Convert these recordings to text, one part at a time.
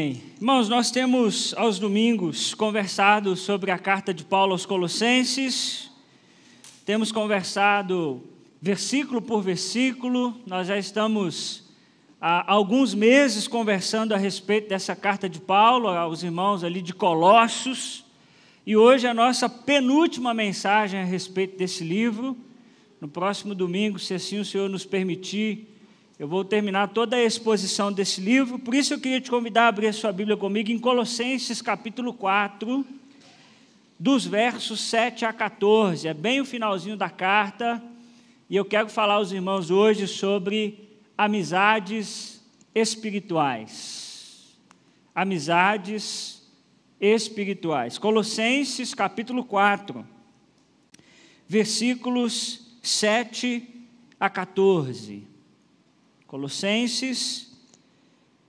Irmãos, nós temos aos domingos conversado sobre a carta de Paulo aos Colossenses, temos conversado versículo por versículo, nós já estamos há alguns meses conversando a respeito dessa carta de Paulo aos irmãos ali de Colossos, e hoje a nossa penúltima mensagem a respeito desse livro. No próximo domingo, se assim o Senhor nos permitir, eu vou terminar toda a exposição desse livro, por isso eu queria te convidar a abrir sua Bíblia comigo em Colossenses capítulo 4, dos versos 7 a 14. É bem o finalzinho da carta, e eu quero falar aos irmãos hoje sobre amizades espirituais. Amizades espirituais. Colossenses capítulo 4, versículos 7 a 14. Colossenses,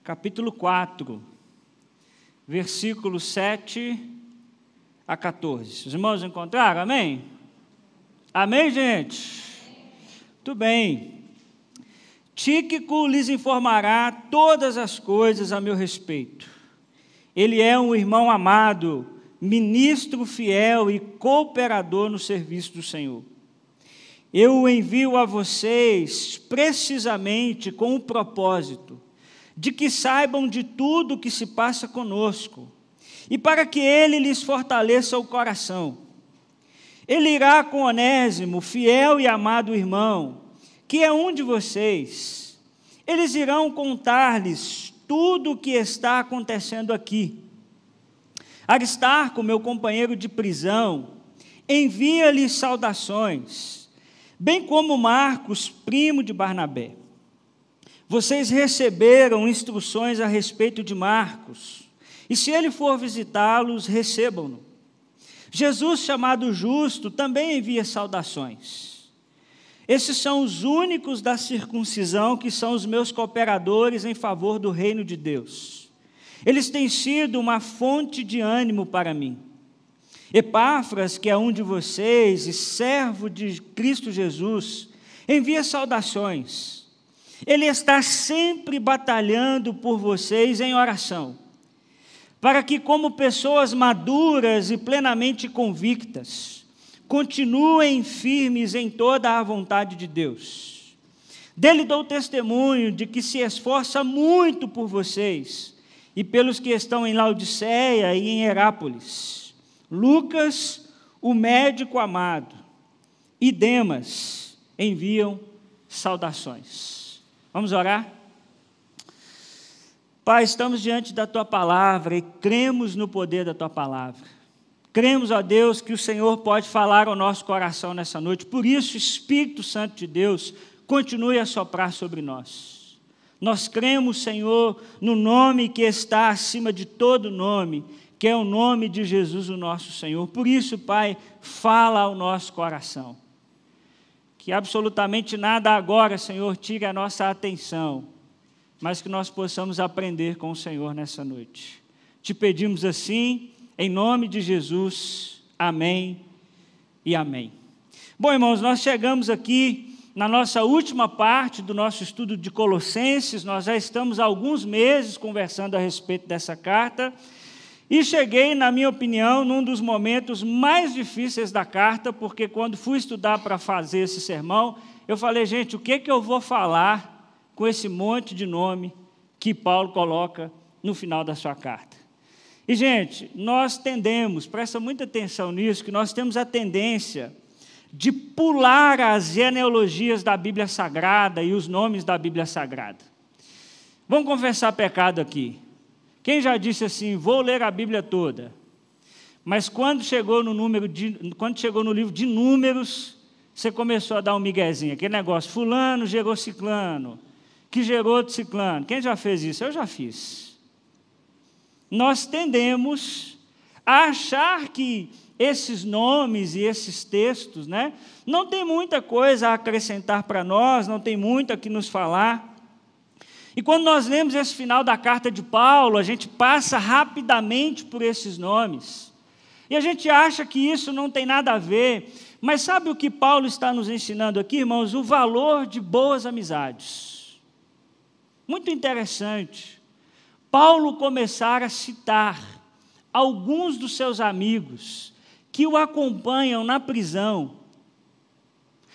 capítulo 4, versículos 7 a 14. Os irmãos encontraram? Amém? Amém, gente? Tudo bem. Tíquico lhes informará todas as coisas a meu respeito. Ele é um irmão amado, ministro fiel e cooperador no serviço do Senhor. Eu o envio a vocês precisamente com o propósito de que saibam de tudo o que se passa conosco e para que ele lhes fortaleça o coração. Ele irá com Onésimo, fiel e amado irmão, que é um de vocês. Eles irão contar-lhes tudo o que está acontecendo aqui. Aristarco, meu companheiro de prisão, envia-lhes saudações bem como Marcos, primo de Barnabé. Vocês receberam instruções a respeito de Marcos, e se ele for visitá-los, recebam-no. Jesus, chamado Justo, também envia saudações. Esses são os únicos da circuncisão que são os meus cooperadores em favor do reino de Deus. Eles têm sido uma fonte de ânimo para mim. Epáfras, que é um de vocês e servo de Cristo Jesus, envia saudações. Ele está sempre batalhando por vocês em oração, para que, como pessoas maduras e plenamente convictas, continuem firmes em toda a vontade de Deus. Dele dou testemunho de que se esforça muito por vocês e pelos que estão em Laodiceia e em Herápolis Lucas, o médico amado, e Demas enviam saudações. Vamos orar? Pai, estamos diante da tua palavra e cremos no poder da tua palavra. Cremos, ó Deus, que o Senhor pode falar ao nosso coração nessa noite. Por isso, Espírito Santo de Deus, continue a soprar sobre nós. Nós cremos, Senhor, no nome que está acima de todo nome, que é o nome de Jesus, o nosso Senhor. Por isso, Pai, fala ao nosso coração. Que absolutamente nada agora, Senhor, tire a nossa atenção, mas que nós possamos aprender com o Senhor nessa noite. Te pedimos assim, em nome de Jesus. Amém e amém. Bom, irmãos, nós chegamos aqui na nossa última parte do nosso estudo de Colossenses, nós já estamos há alguns meses conversando a respeito dessa carta. E cheguei, na minha opinião, num dos momentos mais difíceis da carta, porque quando fui estudar para fazer esse sermão, eu falei, gente, o que, que eu vou falar com esse monte de nome que Paulo coloca no final da sua carta? E, gente, nós tendemos, presta muita atenção nisso, que nós temos a tendência de pular as genealogias da Bíblia Sagrada e os nomes da Bíblia Sagrada. Vamos confessar pecado aqui. Quem já disse assim, vou ler a Bíblia toda? Mas quando chegou no número de, quando chegou no livro de números, você começou a dar um miguezinho, aquele negócio, fulano gerou ciclano, que gerou outro ciclano. Quem já fez isso? Eu já fiz. Nós tendemos a achar que esses nomes e esses textos, né, não tem muita coisa a acrescentar para nós, não tem muito a que nos falar. E quando nós lemos esse final da carta de Paulo, a gente passa rapidamente por esses nomes. E a gente acha que isso não tem nada a ver. Mas sabe o que Paulo está nos ensinando aqui, irmãos? O valor de boas amizades. Muito interessante. Paulo começar a citar alguns dos seus amigos que o acompanham na prisão,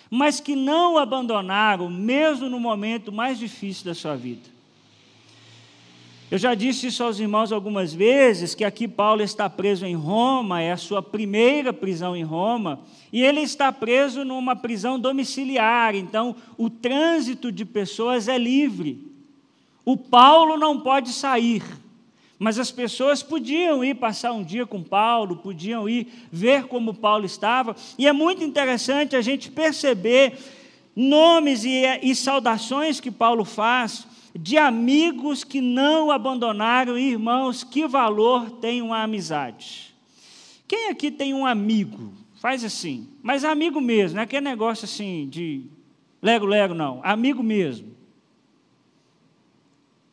mas que não o abandonaram, mesmo no momento mais difícil da sua vida. Eu já disse isso aos irmãos algumas vezes, que aqui Paulo está preso em Roma, é a sua primeira prisão em Roma, e ele está preso numa prisão domiciliar, então o trânsito de pessoas é livre. O Paulo não pode sair, mas as pessoas podiam ir passar um dia com Paulo, podiam ir ver como Paulo estava, e é muito interessante a gente perceber nomes e, e saudações que Paulo faz de amigos que não abandonaram, irmãos, que valor tem uma amizade? Quem aqui tem um amigo? Faz assim, mas amigo mesmo, não é aquele negócio assim de lego-lego, não, amigo mesmo.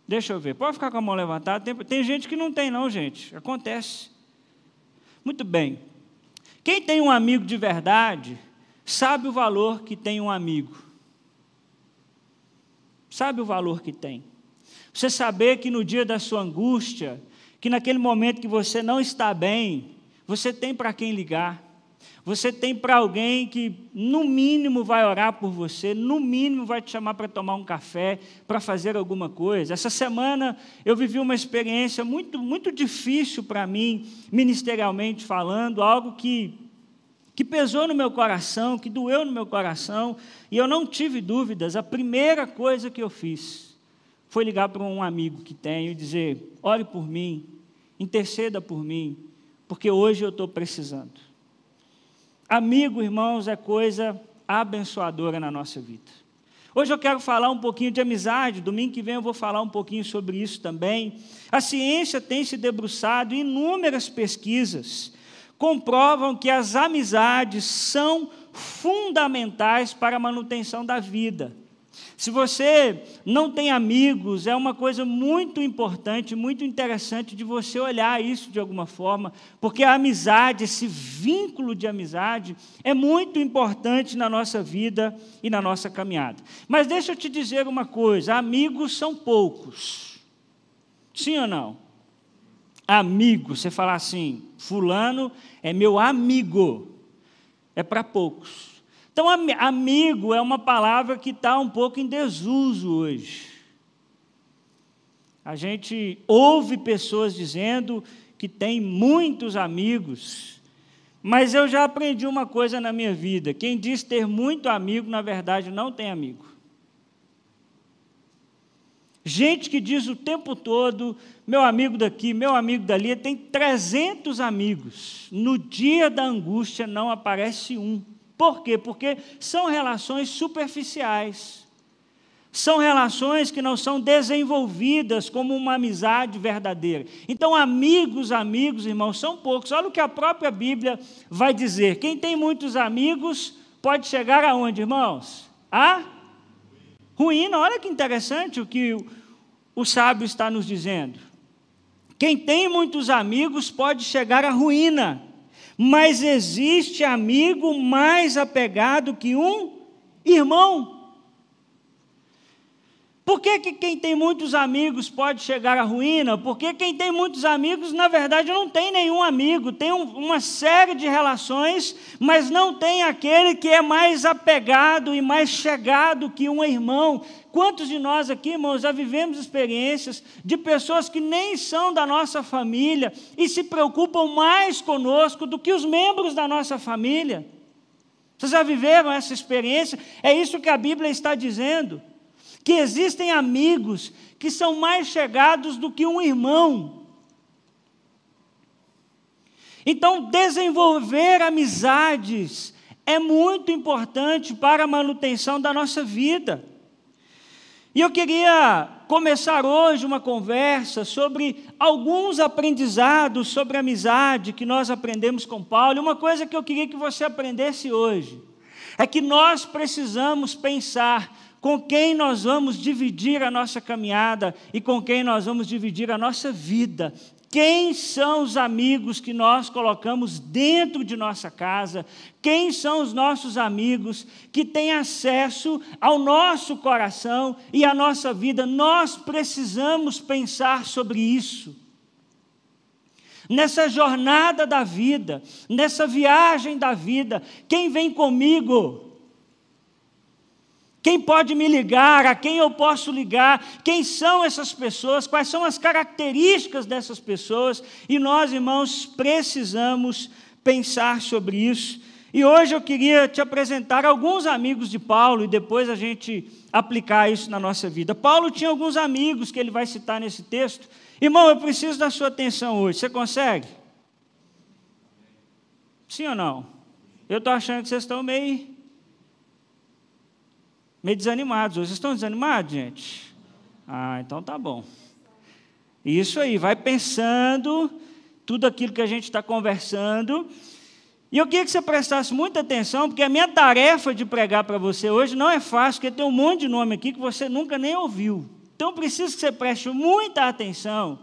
Deixa eu ver, pode ficar com a mão levantada. Tem, tem gente que não tem, não, gente, acontece. Muito bem. Quem tem um amigo de verdade, sabe o valor que tem um amigo sabe o valor que tem. Você saber que no dia da sua angústia, que naquele momento que você não está bem, você tem para quem ligar. Você tem para alguém que, no mínimo, vai orar por você, no mínimo, vai te chamar para tomar um café, para fazer alguma coisa. Essa semana eu vivi uma experiência muito, muito difícil para mim, ministerialmente falando, algo que que pesou no meu coração, que doeu no meu coração, e eu não tive dúvidas. A primeira coisa que eu fiz foi ligar para um amigo que tenho e dizer: ore por mim, interceda por mim, porque hoje eu estou precisando. Amigo, irmãos, é coisa abençoadora na nossa vida. Hoje eu quero falar um pouquinho de amizade, domingo que vem eu vou falar um pouquinho sobre isso também. A ciência tem se debruçado em inúmeras pesquisas comprovam que as amizades são fundamentais para a manutenção da vida. Se você não tem amigos, é uma coisa muito importante, muito interessante de você olhar isso de alguma forma, porque a amizade, esse vínculo de amizade, é muito importante na nossa vida e na nossa caminhada. Mas deixa eu te dizer uma coisa: amigos são poucos. Sim ou não? Amigo, você falar assim, Fulano é meu amigo, é para poucos. Então, amigo é uma palavra que está um pouco em desuso hoje. A gente ouve pessoas dizendo que tem muitos amigos, mas eu já aprendi uma coisa na minha vida: quem diz ter muito amigo, na verdade, não tem amigo. Gente que diz o tempo todo, meu amigo daqui, meu amigo dali, tem 300 amigos. No dia da angústia não aparece um. Por quê? Porque são relações superficiais. São relações que não são desenvolvidas como uma amizade verdadeira. Então, amigos, amigos, irmãos, são poucos. Olha o que a própria Bíblia vai dizer. Quem tem muitos amigos pode chegar aonde, irmãos? A ruína. Olha que interessante o que o sábio está nos dizendo. Quem tem muitos amigos pode chegar à ruína, mas existe amigo mais apegado que um irmão. Por que, que quem tem muitos amigos pode chegar à ruína? Porque quem tem muitos amigos, na verdade, não tem nenhum amigo, tem um, uma série de relações, mas não tem aquele que é mais apegado e mais chegado que um irmão. Quantos de nós aqui, irmãos, já vivemos experiências de pessoas que nem são da nossa família e se preocupam mais conosco do que os membros da nossa família? Vocês já viveram essa experiência? É isso que a Bíblia está dizendo que existem amigos que são mais chegados do que um irmão. Então, desenvolver amizades é muito importante para a manutenção da nossa vida. E eu queria começar hoje uma conversa sobre alguns aprendizados sobre amizade que nós aprendemos com Paulo. E uma coisa que eu queria que você aprendesse hoje é que nós precisamos pensar com quem nós vamos dividir a nossa caminhada e com quem nós vamos dividir a nossa vida. Quem são os amigos que nós colocamos dentro de nossa casa? Quem são os nossos amigos que têm acesso ao nosso coração e à nossa vida? Nós precisamos pensar sobre isso. Nessa jornada da vida, nessa viagem da vida, quem vem comigo? Quem pode me ligar? A quem eu posso ligar? Quem são essas pessoas? Quais são as características dessas pessoas? E nós, irmãos, precisamos pensar sobre isso. E hoje eu queria te apresentar alguns amigos de Paulo e depois a gente aplicar isso na nossa vida. Paulo tinha alguns amigos que ele vai citar nesse texto. Irmão, eu preciso da sua atenção hoje. Você consegue? Sim ou não? Eu estou achando que vocês estão meio meio desanimados Vocês estão desanimados, gente? Ah, então tá bom. Isso aí, vai pensando tudo aquilo que a gente está conversando. E eu queria que você prestasse muita atenção, porque a minha tarefa de pregar para você hoje não é fácil, porque tem um monte de nome aqui que você nunca nem ouviu. Então, preciso que você preste muita atenção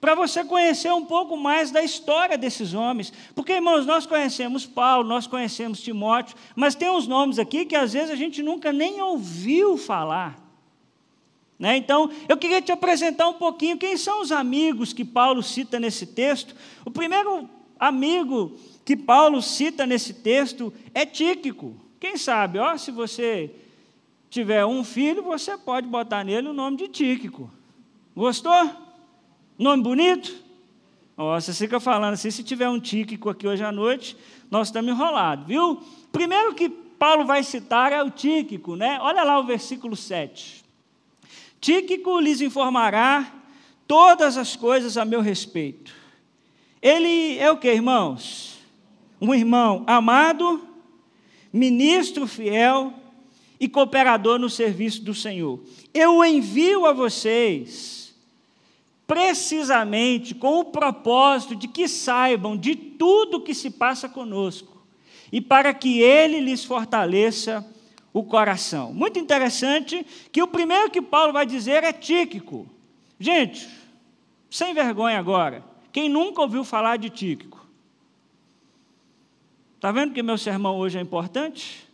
para você conhecer um pouco mais da história desses homens. Porque, irmãos, nós conhecemos Paulo, nós conhecemos Timóteo, mas tem uns nomes aqui que às vezes a gente nunca nem ouviu falar. Né? Então, eu queria te apresentar um pouquinho quem são os amigos que Paulo cita nesse texto. O primeiro amigo que Paulo cita nesse texto é Tíquico. Quem sabe, ó, se você tiver um filho, você pode botar nele o nome de Tíquico. Gostou? Nome bonito? Ó, você fica falando assim, se tiver um tíquico aqui hoje à noite, nós estamos enrolados, viu? Primeiro que Paulo vai citar é o tíquico, né? Olha lá o versículo 7. Tíquico lhes informará todas as coisas a meu respeito. Ele é o que, irmãos? Um irmão amado, ministro fiel e cooperador no serviço do Senhor. Eu o envio a vocês precisamente com o propósito de que saibam de tudo que se passa conosco e para que ele lhes fortaleça o coração. Muito interessante que o primeiro que Paulo vai dizer é Tíquico. Gente, sem vergonha agora, quem nunca ouviu falar de Tíquico? Está vendo que meu sermão hoje é importante?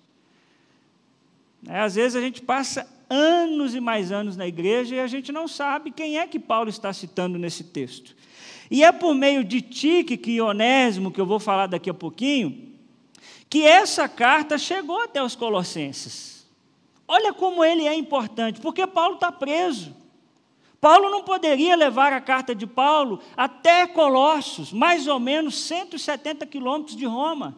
É, às vezes a gente passa anos e mais anos na igreja e a gente não sabe quem é que Paulo está citando nesse texto. E é por meio de Tique e Onésimo, que eu vou falar daqui a pouquinho, que essa carta chegou até os Colossenses. Olha como ele é importante, porque Paulo está preso. Paulo não poderia levar a carta de Paulo até Colossos, mais ou menos 170 quilômetros de Roma.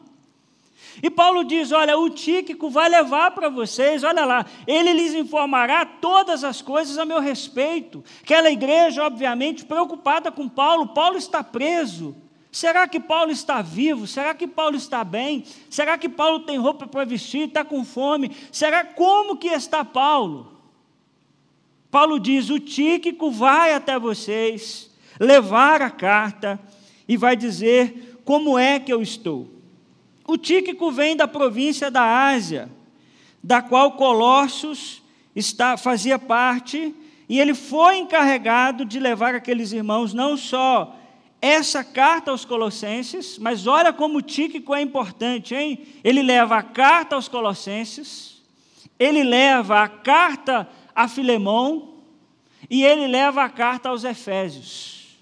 E Paulo diz: Olha, o Tíquico vai levar para vocês, olha lá, ele lhes informará todas as coisas a meu respeito. Aquela igreja, obviamente, preocupada com Paulo, Paulo está preso. Será que Paulo está vivo? Será que Paulo está bem? Será que Paulo tem roupa para vestir? Está com fome? Será como que está Paulo? Paulo diz: o Tíquico vai até vocês, levar a carta e vai dizer como é que eu estou. O Tíquico vem da província da Ásia, da qual Colossos está, fazia parte, e ele foi encarregado de levar aqueles irmãos não só essa carta aos Colossenses, mas olha como o Tíquico é importante, hein? Ele leva a carta aos Colossenses, ele leva a carta a Filemão e ele leva a carta aos Efésios.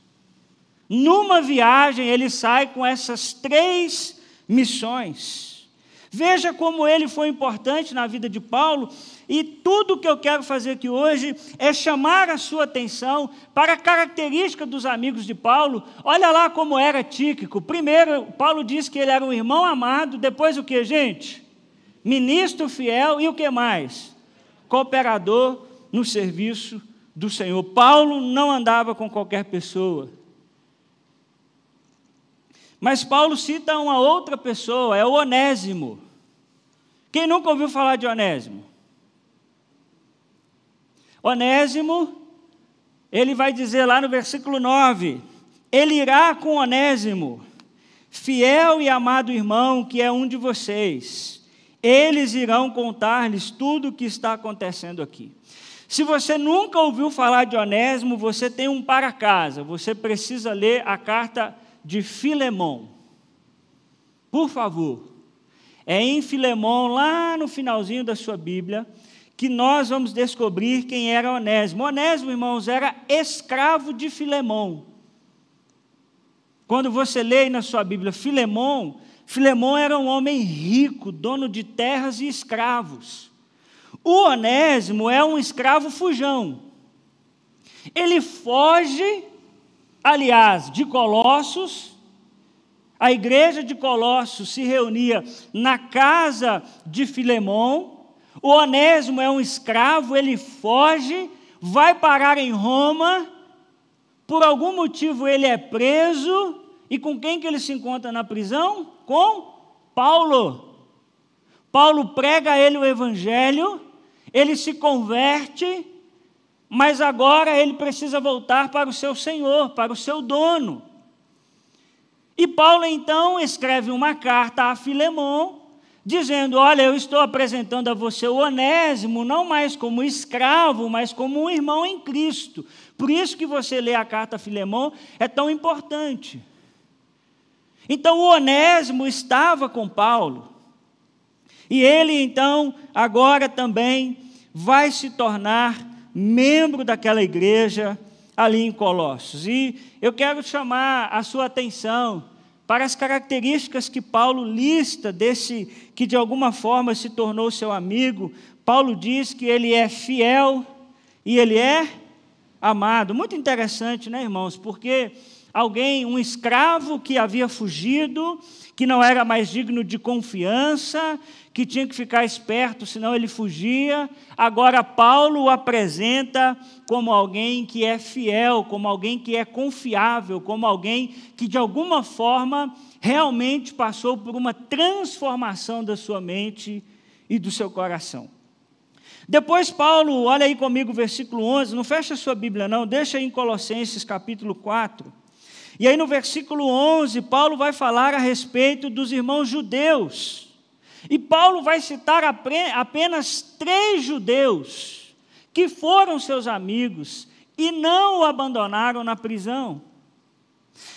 Numa viagem, ele sai com essas três missões. Veja como ele foi importante na vida de Paulo, e tudo que eu quero fazer aqui hoje é chamar a sua atenção para a característica dos amigos de Paulo. Olha lá como era Tíquico. Primeiro, Paulo diz que ele era um irmão amado, depois o que, gente? Ministro fiel e o que mais? Cooperador no serviço do Senhor. Paulo não andava com qualquer pessoa. Mas Paulo cita uma outra pessoa, é o Onésimo. Quem nunca ouviu falar de Onésimo? Onésimo, ele vai dizer lá no versículo 9: Ele irá com Onésimo, fiel e amado irmão que é um de vocês. eles irão contar-lhes tudo o que está acontecendo aqui. Se você nunca ouviu falar de Onésimo, você tem um para casa. Você precisa ler a carta de Filemão. Por favor. É em Filemão, lá no finalzinho da sua Bíblia, que nós vamos descobrir quem era Onésimo. Onésimo, irmãos, era escravo de Filemão. Quando você lê na sua Bíblia Filemão, Filemão era um homem rico, dono de terras e escravos. O Onésimo é um escravo fujão. Ele foge, aliás, de Colossos. A igreja de Colossos se reunia na casa de Filemão. O Onésimo é um escravo, ele foge, vai parar em Roma. Por algum motivo ele é preso. E com quem que ele se encontra na prisão? Com Paulo. Paulo prega a ele o evangelho ele se converte, mas agora ele precisa voltar para o seu senhor, para o seu dono. E Paulo então escreve uma carta a Filemão, dizendo: Olha, eu estou apresentando a você o Onésimo, não mais como escravo, mas como um irmão em Cristo. Por isso que você lê a carta a Filemão é tão importante. Então o Onésimo estava com Paulo. E ele então agora também vai se tornar membro daquela igreja ali em Colossos. E eu quero chamar a sua atenção para as características que Paulo lista desse que de alguma forma se tornou seu amigo. Paulo diz que ele é fiel e ele é amado. Muito interessante, né, irmãos? Porque alguém, um escravo que havia fugido, que não era mais digno de confiança, que tinha que ficar esperto, senão ele fugia. Agora, Paulo o apresenta como alguém que é fiel, como alguém que é confiável, como alguém que, de alguma forma, realmente passou por uma transformação da sua mente e do seu coração. Depois, Paulo, olha aí comigo o versículo 11, não fecha a sua Bíblia, não, deixa aí em Colossenses capítulo 4. E aí no versículo 11, Paulo vai falar a respeito dos irmãos judeus e Paulo vai citar apenas três judeus que foram seus amigos e não o abandonaram na prisão.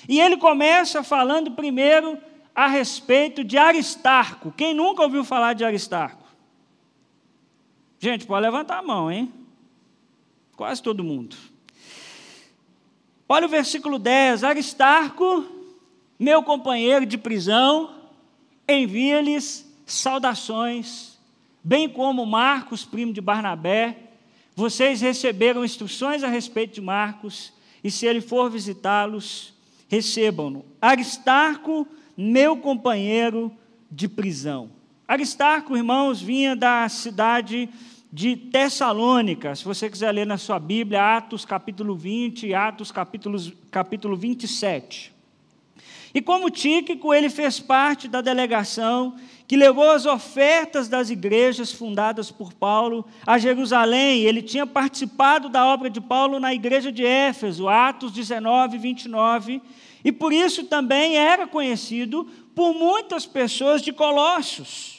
E ele começa falando primeiro a respeito de Aristarco. Quem nunca ouviu falar de Aristarco? Gente, pode levantar a mão, hein? Quase todo mundo. Olha o versículo 10. Aristarco, meu companheiro de prisão, envia-lhes saudações, bem como Marcos, primo de Barnabé. Vocês receberam instruções a respeito de Marcos, e se ele for visitá-los, recebam-no. Aristarco, meu companheiro de prisão. Aristarco, irmãos, vinha da cidade de Tessalônica. Se você quiser ler na sua Bíblia, Atos capítulo 20 e Atos capítulo, capítulo 27. E como Tíquico, ele fez parte da delegação que levou as ofertas das igrejas fundadas por Paulo a Jerusalém. Ele tinha participado da obra de Paulo na igreja de Éfeso, Atos 19, 29, e por isso também era conhecido por muitas pessoas de Colossos.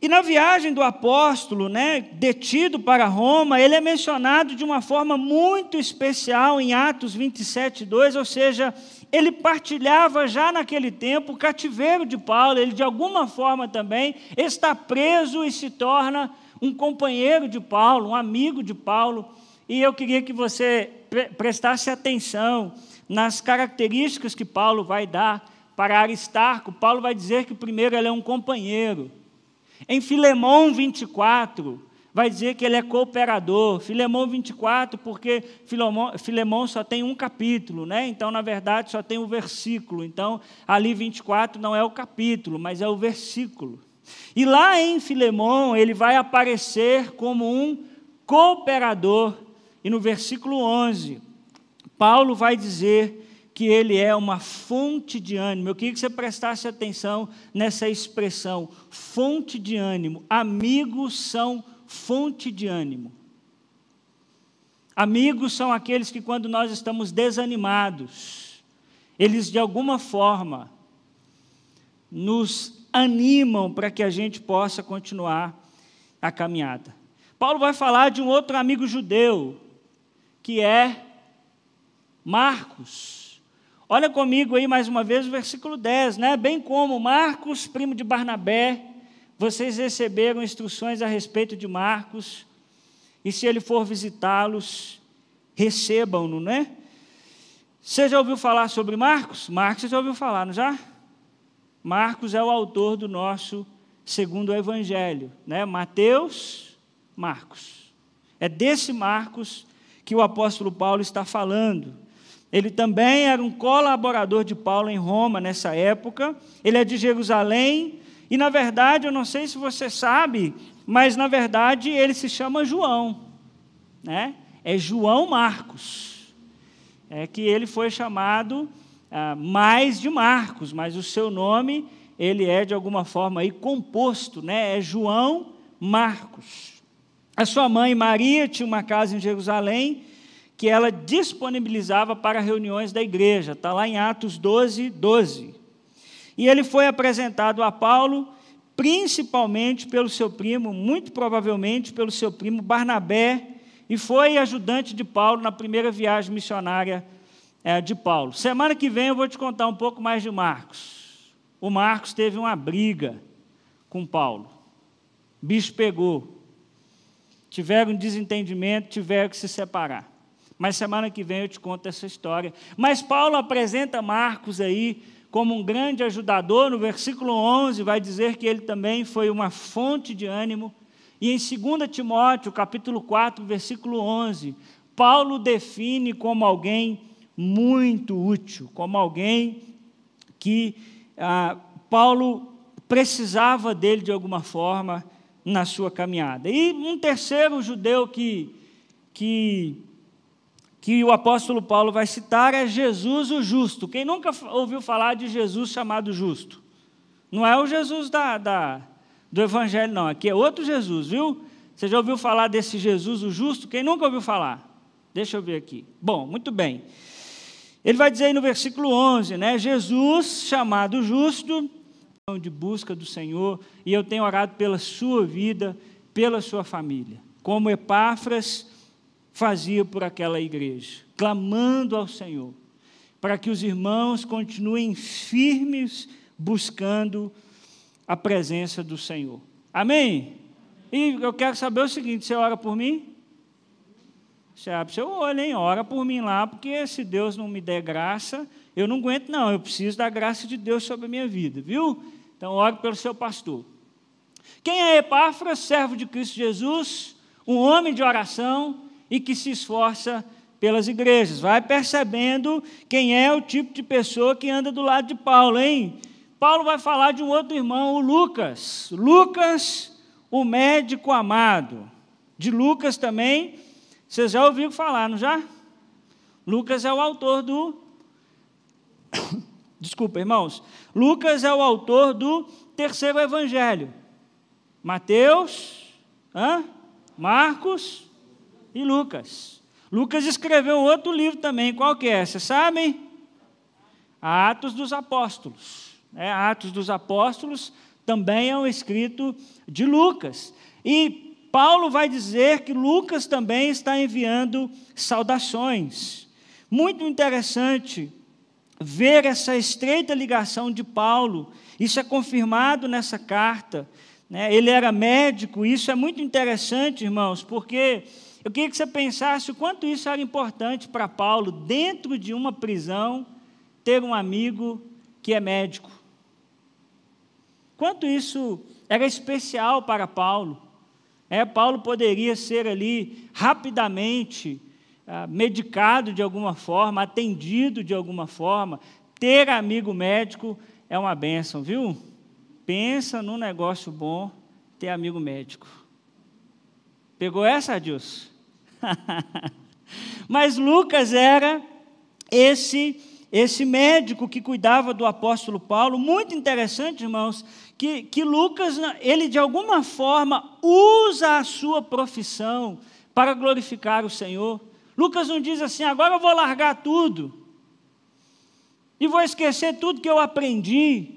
E na viagem do apóstolo, né, detido para Roma, ele é mencionado de uma forma muito especial em Atos 27, 2, ou seja, ele partilhava já naquele tempo o cativeiro de Paulo, ele de alguma forma também está preso e se torna um companheiro de Paulo, um amigo de Paulo. E eu queria que você prestasse atenção nas características que Paulo vai dar para Aristarco. Paulo vai dizer que primeiro ele é um companheiro. Em Filemão 24, vai dizer que ele é cooperador. Filemão 24, porque Filemão, só tem um capítulo, né? Então, na verdade, só tem um versículo. Então, ali 24 não é o capítulo, mas é o versículo. E lá em Filemão, ele vai aparecer como um cooperador. E no versículo 11, Paulo vai dizer que ele é uma fonte de ânimo. Eu queria que você prestasse atenção nessa expressão, fonte de ânimo. Amigos são fonte de ânimo. Amigos são aqueles que, quando nós estamos desanimados, eles de alguma forma nos animam para que a gente possa continuar a caminhada. Paulo vai falar de um outro amigo judeu, que é Marcos. Olha comigo aí mais uma vez o versículo 10, né? Bem como Marcos, primo de Barnabé, vocês receberam instruções a respeito de Marcos, e se ele for visitá-los, recebam-no, né? Você já ouviu falar sobre Marcos? Marcos você já ouviu falar, não já? Marcos é o autor do nosso segundo evangelho, né? Mateus, Marcos. É desse Marcos que o apóstolo Paulo está falando. Ele também era um colaborador de Paulo em Roma nessa época. Ele é de Jerusalém. E, na verdade, eu não sei se você sabe, mas, na verdade, ele se chama João. Né? É João Marcos. É que ele foi chamado ah, mais de Marcos, mas o seu nome, ele é, de alguma forma, aí, composto. Né? É João Marcos. A sua mãe, Maria, tinha uma casa em Jerusalém que ela disponibilizava para reuniões da igreja. Está lá em Atos 12, 12. E ele foi apresentado a Paulo, principalmente pelo seu primo, muito provavelmente pelo seu primo Barnabé, e foi ajudante de Paulo na primeira viagem missionária é, de Paulo. Semana que vem eu vou te contar um pouco mais de Marcos. O Marcos teve uma briga com Paulo. Bicho pegou. Tiveram um desentendimento, tiveram que se separar. Mas semana que vem eu te conto essa história. Mas Paulo apresenta Marcos aí como um grande ajudador. No versículo 11 vai dizer que ele também foi uma fonte de ânimo. E em 2 Timóteo, capítulo 4, versículo 11, Paulo define como alguém muito útil, como alguém que ah, Paulo precisava dele de alguma forma na sua caminhada. E um terceiro judeu que, que que o apóstolo Paulo vai citar é Jesus o justo. Quem nunca ouviu falar de Jesus chamado justo? Não é o Jesus da, da, do Evangelho, não. Aqui é outro Jesus, viu? Você já ouviu falar desse Jesus o justo? Quem nunca ouviu falar? Deixa eu ver aqui. Bom, muito bem. Ele vai dizer aí no versículo 11, né? Jesus, chamado justo, de busca do Senhor, e eu tenho orado pela sua vida, pela sua família. Como Epáfras fazia por aquela igreja, clamando ao Senhor, para que os irmãos continuem firmes buscando a presença do Senhor. Amém? E eu quero saber o seguinte: você ora por mim? Você abre seu olho, hein? Ora por mim lá, porque se Deus não me der graça, eu não aguento, não. Eu preciso da graça de Deus sobre a minha vida, viu? Então, ore pelo seu pastor. Quem é Epáfras, servo de Cristo Jesus, um homem de oração, e que se esforça pelas igrejas. Vai percebendo quem é o tipo de pessoa que anda do lado de Paulo, hein? Paulo vai falar de um outro irmão, o Lucas. Lucas, o médico amado. De Lucas também, vocês já ouviram falar, não já? Lucas é o autor do. Desculpa, irmãos. Lucas é o autor do terceiro evangelho. Mateus, hã? Marcos e Lucas. Lucas escreveu outro livro também, qual que é? Vocês sabem? Atos dos Apóstolos. É, Atos dos Apóstolos também é um escrito de Lucas. E Paulo vai dizer que Lucas também está enviando saudações. Muito interessante ver essa estreita ligação de Paulo. Isso é confirmado nessa carta. Né? Ele era médico, isso é muito interessante, irmãos, porque eu queria que você pensasse o quanto isso era importante para Paulo, dentro de uma prisão, ter um amigo que é médico. Quanto isso era especial para Paulo. É, Paulo poderia ser ali rapidamente ah, medicado de alguma forma, atendido de alguma forma. Ter amigo médico é uma benção, viu? Pensa num negócio bom ter amigo médico. Pegou essa, Adilson? Mas Lucas era esse esse médico que cuidava do apóstolo Paulo, muito interessante, irmãos, que, que Lucas, ele de alguma forma usa a sua profissão para glorificar o Senhor. Lucas não diz assim, agora eu vou largar tudo e vou esquecer tudo que eu aprendi.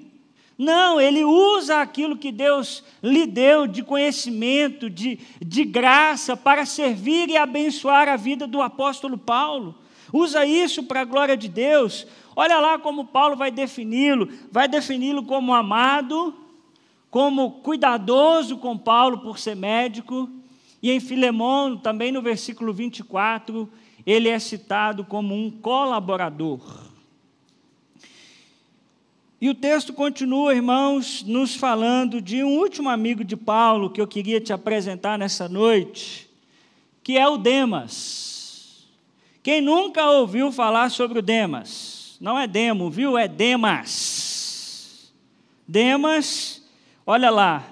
Não, ele usa aquilo que Deus lhe deu de conhecimento, de, de graça, para servir e abençoar a vida do apóstolo Paulo. Usa isso para a glória de Deus. Olha lá como Paulo vai defini-lo: vai defini-lo como amado, como cuidadoso com Paulo por ser médico. E em Filemão, também no versículo 24, ele é citado como um colaborador. E o texto continua, irmãos, nos falando de um último amigo de Paulo que eu queria te apresentar nessa noite, que é o Demas. Quem nunca ouviu falar sobre o Demas? Não é Demo, viu? É Demas. Demas, olha lá,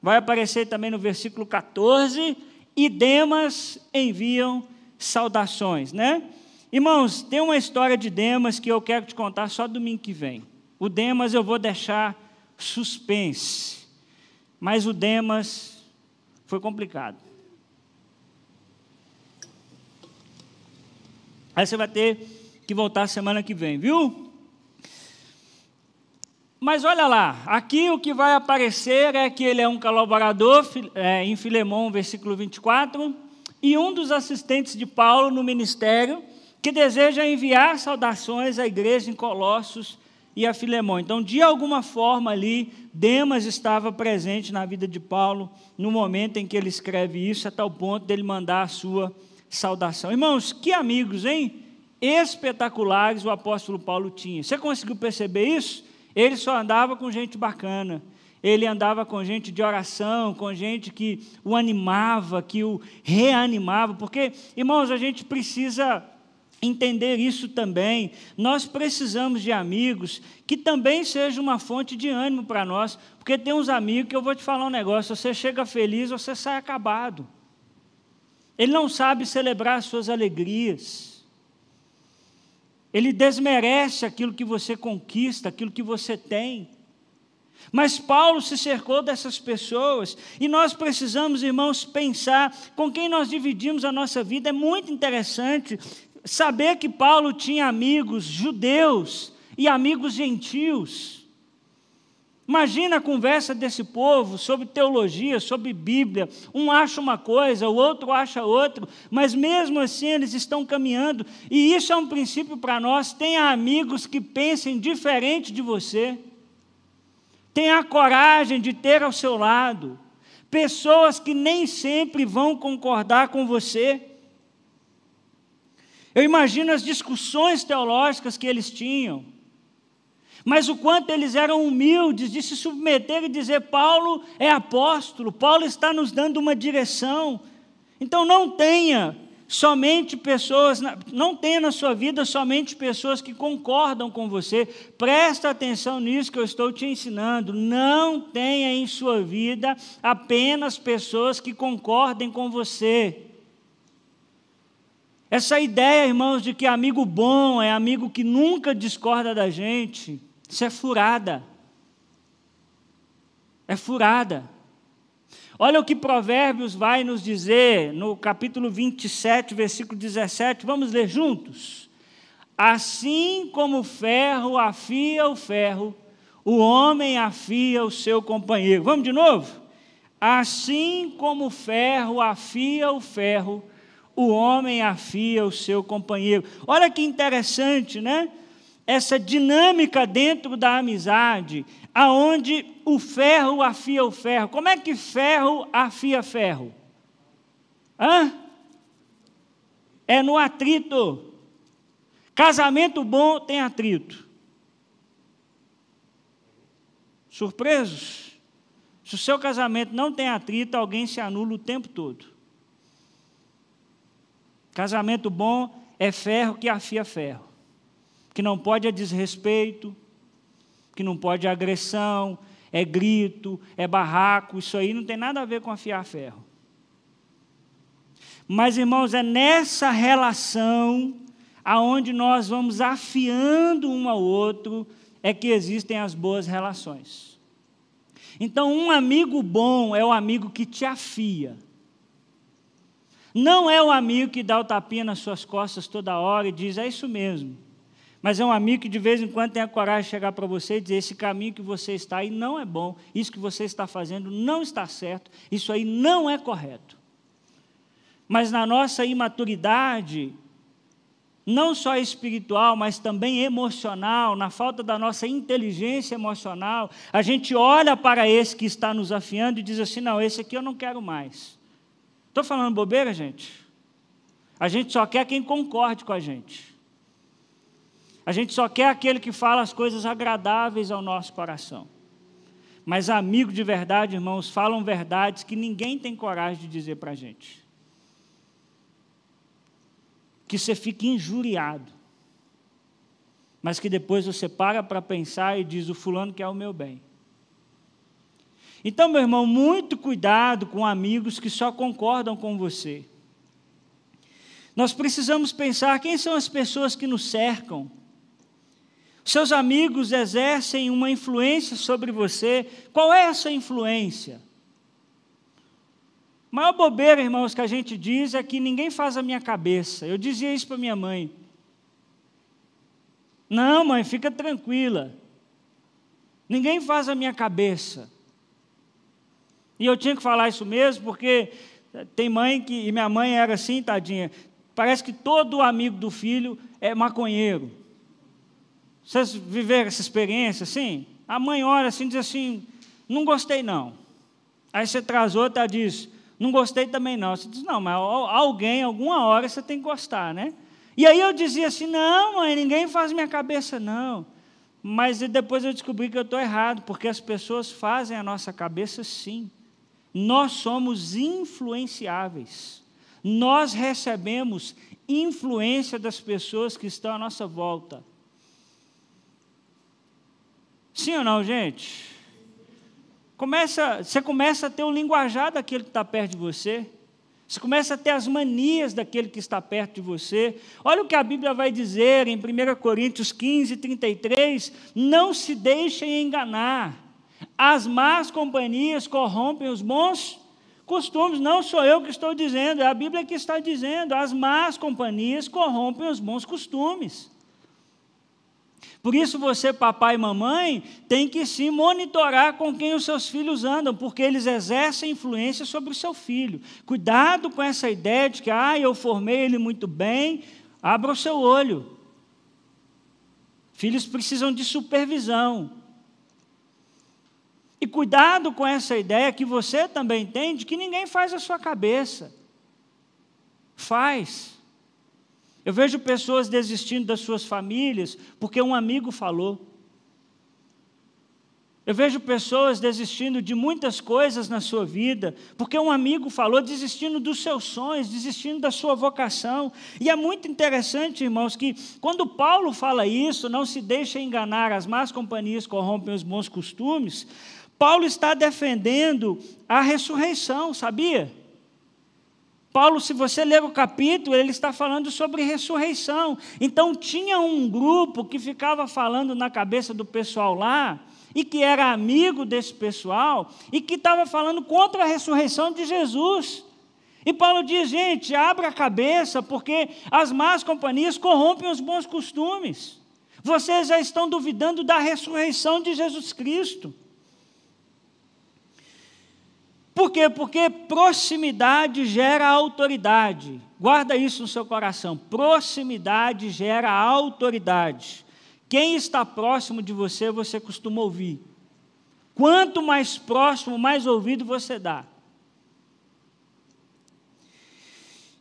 vai aparecer também no versículo 14, e Demas enviam saudações, né? Irmãos, tem uma história de Demas que eu quero te contar só domingo que vem. O Demas eu vou deixar suspense. Mas o Demas foi complicado. Aí você vai ter que voltar semana que vem, viu? Mas olha lá, aqui o que vai aparecer é que ele é um colaborador, é, em Filemão, versículo 24, e um dos assistentes de Paulo no ministério, que deseja enviar saudações à igreja em Colossos e a Filemão. Então, de alguma forma ali, Demas estava presente na vida de Paulo no momento em que ele escreve isso, a tal ponto dele mandar a sua saudação. Irmãos, que amigos, hein? Espetaculares o apóstolo Paulo tinha. Você conseguiu perceber isso? Ele só andava com gente bacana. Ele andava com gente de oração, com gente que o animava, que o reanimava, porque, irmãos, a gente precisa entender isso também. Nós precisamos de amigos que também sejam uma fonte de ânimo para nós, porque tem uns amigos que eu vou te falar um negócio: você chega feliz, você sai acabado. Ele não sabe celebrar as suas alegrias. Ele desmerece aquilo que você conquista, aquilo que você tem. Mas Paulo se cercou dessas pessoas e nós precisamos, irmãos, pensar com quem nós dividimos a nossa vida. É muito interessante saber que Paulo tinha amigos judeus e amigos gentios. Imagina a conversa desse povo sobre teologia, sobre Bíblia. Um acha uma coisa, o outro acha outra, mas mesmo assim eles estão caminhando. E isso é um princípio para nós. Tenha amigos que pensem diferente de você. Tenha a coragem de ter ao seu lado pessoas que nem sempre vão concordar com você. Eu imagino as discussões teológicas que eles tinham, mas o quanto eles eram humildes de se submeter e dizer: Paulo é apóstolo, Paulo está nos dando uma direção. Então não tenha somente pessoas, não tenha na sua vida somente pessoas que concordam com você. Presta atenção nisso que eu estou te ensinando. Não tenha em sua vida apenas pessoas que concordem com você. Essa ideia, irmãos, de que amigo bom é amigo que nunca discorda da gente, isso é furada. É furada. Olha o que Provérbios vai nos dizer no capítulo 27, versículo 17. Vamos ler juntos? Assim como o ferro afia o ferro, o homem afia o seu companheiro. Vamos de novo? Assim como o ferro afia o ferro, o homem afia o seu companheiro. Olha que interessante, né? Essa dinâmica dentro da amizade, aonde o ferro afia o ferro. Como é que ferro afia ferro? Hã? É no atrito. Casamento bom tem atrito. Surpresos? Se o seu casamento não tem atrito, alguém se anula o tempo todo. Casamento bom é ferro que afia ferro. Que não pode é desrespeito, que não pode é agressão, é grito, é barraco, isso aí não tem nada a ver com afiar ferro. Mas, irmãos, é nessa relação aonde nós vamos afiando um ao outro é que existem as boas relações. Então, um amigo bom é o amigo que te afia. Não é o amigo que dá o tapinha nas suas costas toda hora e diz: é isso mesmo. Mas é um amigo que de vez em quando tem a coragem de chegar para você e dizer: esse caminho que você está aí não é bom, isso que você está fazendo não está certo, isso aí não é correto. Mas na nossa imaturidade, não só espiritual, mas também emocional, na falta da nossa inteligência emocional, a gente olha para esse que está nos afiando e diz assim: não, esse aqui eu não quero mais. Estou falando bobeira, gente? A gente só quer quem concorde com a gente. A gente só quer aquele que fala as coisas agradáveis ao nosso coração. Mas amigos de verdade, irmãos, falam verdades que ninguém tem coragem de dizer para a gente que você fique injuriado, mas que depois você para para pensar e diz: o fulano quer o meu bem. Então, meu irmão, muito cuidado com amigos que só concordam com você. Nós precisamos pensar quem são as pessoas que nos cercam. Seus amigos exercem uma influência sobre você. Qual é essa influência? maior bobeira, irmãos, que a gente diz é que ninguém faz a minha cabeça. Eu dizia isso para minha mãe. Não, mãe, fica tranquila. Ninguém faz a minha cabeça. E eu tinha que falar isso mesmo, porque tem mãe que. E minha mãe era assim, tadinha. Parece que todo amigo do filho é maconheiro. Vocês viveram essa experiência assim? A mãe olha assim e diz assim: não gostei não. Aí você traz outra diz: não gostei também não. Você diz, não, mas alguém, alguma hora você tem que gostar, né? E aí eu dizia assim, não, mãe, ninguém faz minha cabeça, não. Mas depois eu descobri que eu estou errado, porque as pessoas fazem a nossa cabeça sim. Nós somos influenciáveis. Nós recebemos influência das pessoas que estão à nossa volta. Sim ou não, gente? Começa, você começa a ter o linguajar daquele que está perto de você. Você começa a ter as manias daquele que está perto de você. Olha o que a Bíblia vai dizer em 1 Coríntios 15, 33. Não se deixem enganar. As más companhias corrompem os bons costumes. Não sou eu que estou dizendo, é a Bíblia que está dizendo. As más companhias corrompem os bons costumes. Por isso você, papai e mamãe, tem que se monitorar com quem os seus filhos andam, porque eles exercem influência sobre o seu filho. Cuidado com essa ideia de que, ah, eu formei ele muito bem, abra o seu olho. Filhos precisam de supervisão. E cuidado com essa ideia que você também tem de que ninguém faz a sua cabeça. Faz. Eu vejo pessoas desistindo das suas famílias porque um amigo falou. Eu vejo pessoas desistindo de muitas coisas na sua vida, porque um amigo falou, desistindo dos seus sonhos, desistindo da sua vocação. E é muito interessante, irmãos, que quando Paulo fala isso, não se deixa enganar, as más companhias corrompem os bons costumes, Paulo está defendendo a ressurreição, sabia? Paulo, se você ler o capítulo, ele está falando sobre ressurreição. Então, tinha um grupo que ficava falando na cabeça do pessoal lá, e que era amigo desse pessoal, e que estava falando contra a ressurreição de Jesus. E Paulo diz: gente, abra a cabeça, porque as más companhias corrompem os bons costumes. Vocês já estão duvidando da ressurreição de Jesus Cristo. Por quê? Porque proximidade gera autoridade. Guarda isso no seu coração. Proximidade gera autoridade. Quem está próximo de você, você costuma ouvir. Quanto mais próximo, mais ouvido você dá.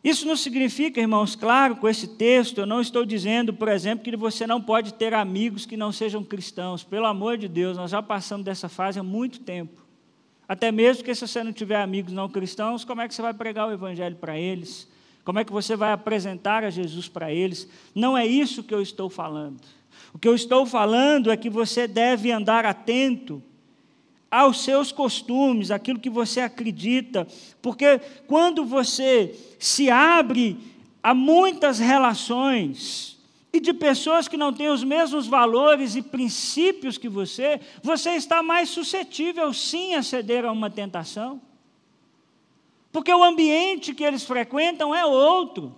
Isso não significa, irmãos, claro, com esse texto, eu não estou dizendo, por exemplo, que você não pode ter amigos que não sejam cristãos. Pelo amor de Deus, nós já passamos dessa fase há muito tempo. Até mesmo que se você não tiver amigos não cristãos, como é que você vai pregar o evangelho para eles? Como é que você vai apresentar a Jesus para eles? Não é isso que eu estou falando. O que eu estou falando é que você deve andar atento aos seus costumes, aquilo que você acredita, porque quando você se abre a muitas relações, e de pessoas que não têm os mesmos valores e princípios que você, você está mais suscetível sim a ceder a uma tentação. Porque o ambiente que eles frequentam é outro.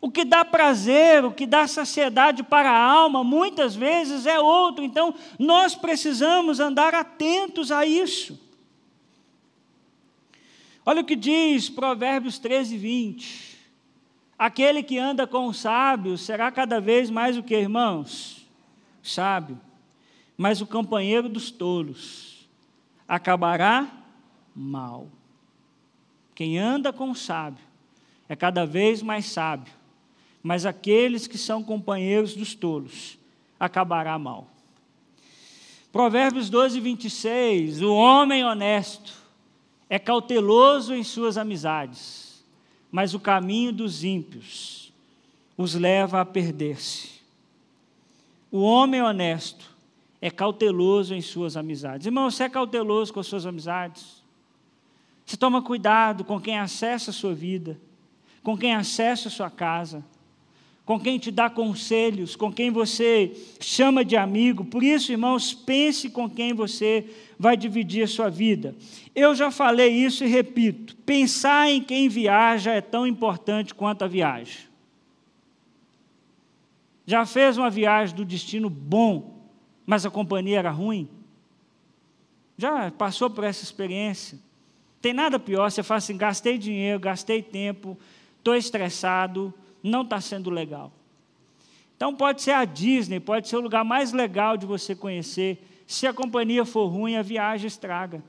O que dá prazer, o que dá saciedade para a alma, muitas vezes é outro. Então, nós precisamos andar atentos a isso. Olha o que diz Provérbios 13, 20. Aquele que anda com o sábio será cada vez mais o que, irmãos? Sábio. Mas o companheiro dos tolos acabará mal. Quem anda com o sábio é cada vez mais sábio mas aqueles que são companheiros dos tolos acabará mal. Provérbios 12, 26: O homem honesto é cauteloso em suas amizades, mas o caminho dos ímpios os leva a perder-se. O homem honesto é cauteloso em suas amizades. Irmão, você é cauteloso com as suas amizades? Você toma cuidado com quem acessa a sua vida, com quem acessa a sua casa com quem te dá conselhos, com quem você chama de amigo. Por isso, irmãos, pense com quem você vai dividir a sua vida. Eu já falei isso e repito: pensar em quem viaja é tão importante quanto a viagem. Já fez uma viagem do destino bom, mas a companhia era ruim? Já passou por essa experiência? Tem nada pior, você fala assim: gastei dinheiro, gastei tempo, estou estressado, não está sendo legal. Então pode ser a Disney, pode ser o lugar mais legal de você conhecer. Se a companhia for ruim, a viagem estraga.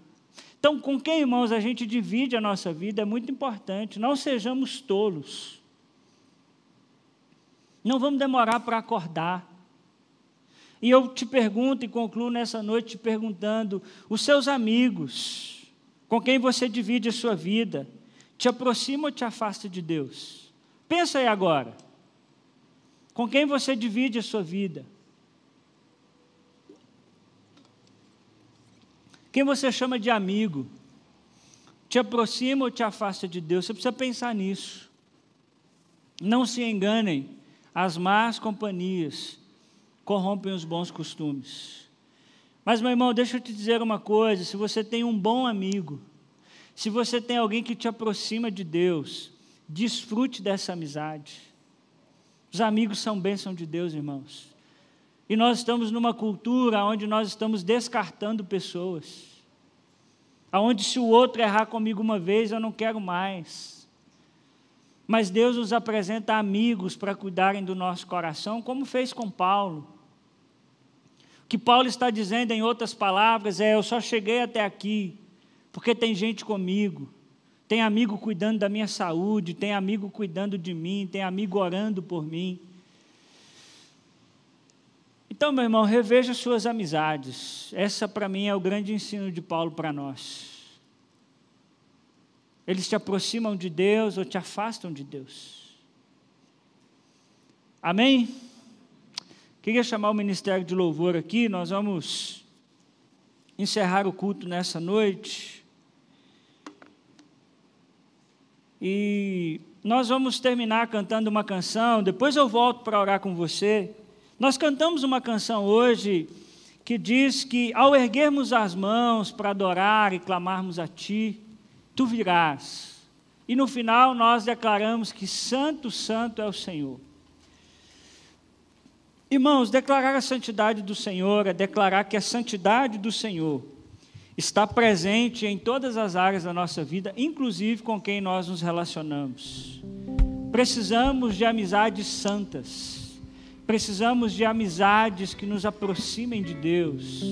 Então, com quem, irmãos, a gente divide a nossa vida é muito importante. Não sejamos tolos. Não vamos demorar para acordar. E eu te pergunto e concluo nessa noite te perguntando: os seus amigos, com quem você divide a sua vida, te aproxima ou te afasta de Deus? Pensa aí agora. Com quem você divide a sua vida? Quem você chama de amigo? Te aproxima ou te afasta de Deus? Você precisa pensar nisso. Não se enganem, as más companhias corrompem os bons costumes. Mas, meu irmão, deixa eu te dizer uma coisa: se você tem um bom amigo, se você tem alguém que te aproxima de Deus, Desfrute dessa amizade. Os amigos são bênção de Deus, irmãos. E nós estamos numa cultura onde nós estamos descartando pessoas. Aonde se o outro errar comigo uma vez, eu não quero mais. Mas Deus nos apresenta amigos para cuidarem do nosso coração, como fez com Paulo. O que Paulo está dizendo, em outras palavras, é: eu só cheguei até aqui porque tem gente comigo tem amigo cuidando da minha saúde, tem amigo cuidando de mim, tem amigo orando por mim. Então, meu irmão, reveja suas amizades. Essa, para mim, é o grande ensino de Paulo para nós. Eles te aproximam de Deus ou te afastam de Deus. Amém? Queria chamar o ministério de louvor aqui, nós vamos encerrar o culto nessa noite. E nós vamos terminar cantando uma canção, depois eu volto para orar com você. Nós cantamos uma canção hoje que diz que ao erguermos as mãos para adorar e clamarmos a Ti, Tu virás. E no final nós declaramos que Santo, Santo é o Senhor. Irmãos, declarar a santidade do Senhor é declarar que a santidade do Senhor está presente em todas as áreas da nossa vida, inclusive com quem nós nos relacionamos. Precisamos de amizades santas, precisamos de amizades que nos aproximem de Deus,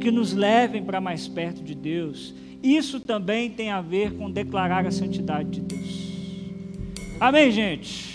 que nos levem para mais perto de Deus. Isso também tem a ver com declarar a santidade de Deus. Amém, gente?